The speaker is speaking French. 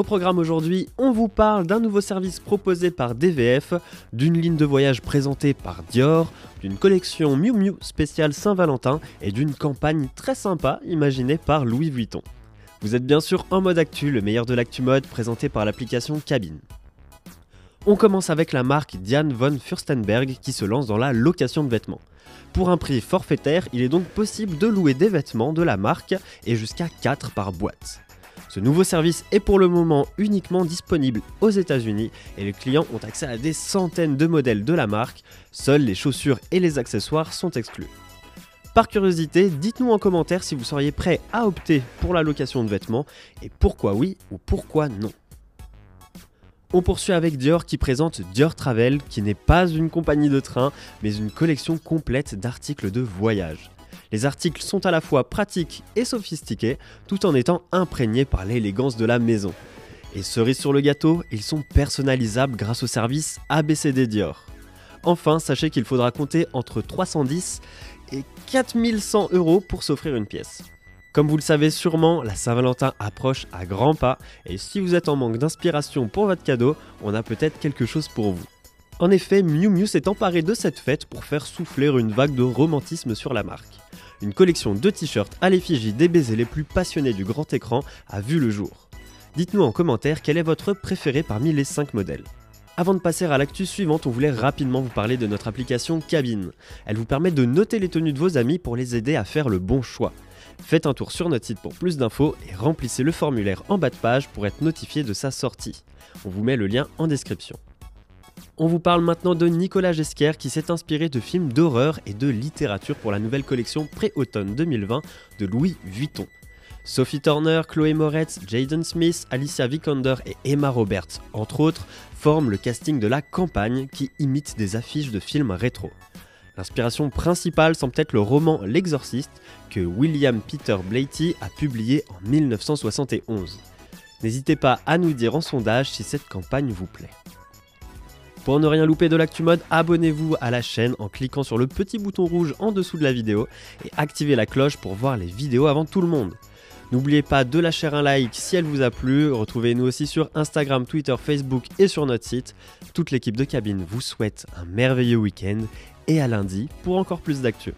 Au programme aujourd'hui, on vous parle d'un nouveau service proposé par DVF, d'une ligne de voyage présentée par Dior, d'une collection Miu Miu spéciale Saint-Valentin et d'une campagne très sympa imaginée par Louis Vuitton. Vous êtes bien sûr en mode actu, le meilleur de l'actu mode présenté par l'application Cabine. On commence avec la marque Diane von Furstenberg qui se lance dans la location de vêtements. Pour un prix forfaitaire, il est donc possible de louer des vêtements de la marque et jusqu'à 4 par boîte. Ce nouveau service est pour le moment uniquement disponible aux États-Unis et les clients ont accès à des centaines de modèles de la marque, seuls les chaussures et les accessoires sont exclus. Par curiosité, dites-nous en commentaire si vous seriez prêt à opter pour la location de vêtements et pourquoi oui ou pourquoi non. On poursuit avec Dior qui présente Dior Travel, qui n'est pas une compagnie de train, mais une collection complète d'articles de voyage. Les articles sont à la fois pratiques et sophistiqués, tout en étant imprégnés par l'élégance de la maison. Et cerise sur le gâteau, ils sont personnalisables grâce au service ABCD Dior. Enfin, sachez qu'il faudra compter entre 310 et 4100 euros pour s'offrir une pièce. Comme vous le savez sûrement, la Saint-Valentin approche à grands pas et si vous êtes en manque d'inspiration pour votre cadeau, on a peut-être quelque chose pour vous. En effet, Miu Miu s'est emparé de cette fête pour faire souffler une vague de romantisme sur la marque une collection de t-shirts à l'effigie des baisers les plus passionnés du grand écran a vu le jour. Dites-nous en commentaire quel est votre préféré parmi les 5 modèles. Avant de passer à l'actu suivante, on voulait rapidement vous parler de notre application Cabine. Elle vous permet de noter les tenues de vos amis pour les aider à faire le bon choix. Faites un tour sur notre site pour plus d'infos et remplissez le formulaire en bas de page pour être notifié de sa sortie. On vous met le lien en description. On vous parle maintenant de Nicolas Gesquer qui s'est inspiré de films d'horreur et de littérature pour la nouvelle collection pré-automne 2020 de Louis Vuitton. Sophie Turner, Chloé Moretz, Jaden Smith, Alicia Vikander et Emma Roberts, entre autres, forment le casting de la campagne qui imite des affiches de films rétro. L'inspiration principale semble être le roman L'Exorciste que William Peter Blatty a publié en 1971. N'hésitez pas à nous dire en sondage si cette campagne vous plaît. Pour ne rien louper de l'actu mode, abonnez-vous à la chaîne en cliquant sur le petit bouton rouge en dessous de la vidéo et activez la cloche pour voir les vidéos avant tout le monde. N'oubliez pas de lâcher un like si elle vous a plu. Retrouvez-nous aussi sur Instagram, Twitter, Facebook et sur notre site. Toute l'équipe de cabine vous souhaite un merveilleux week-end et à lundi pour encore plus d'actu.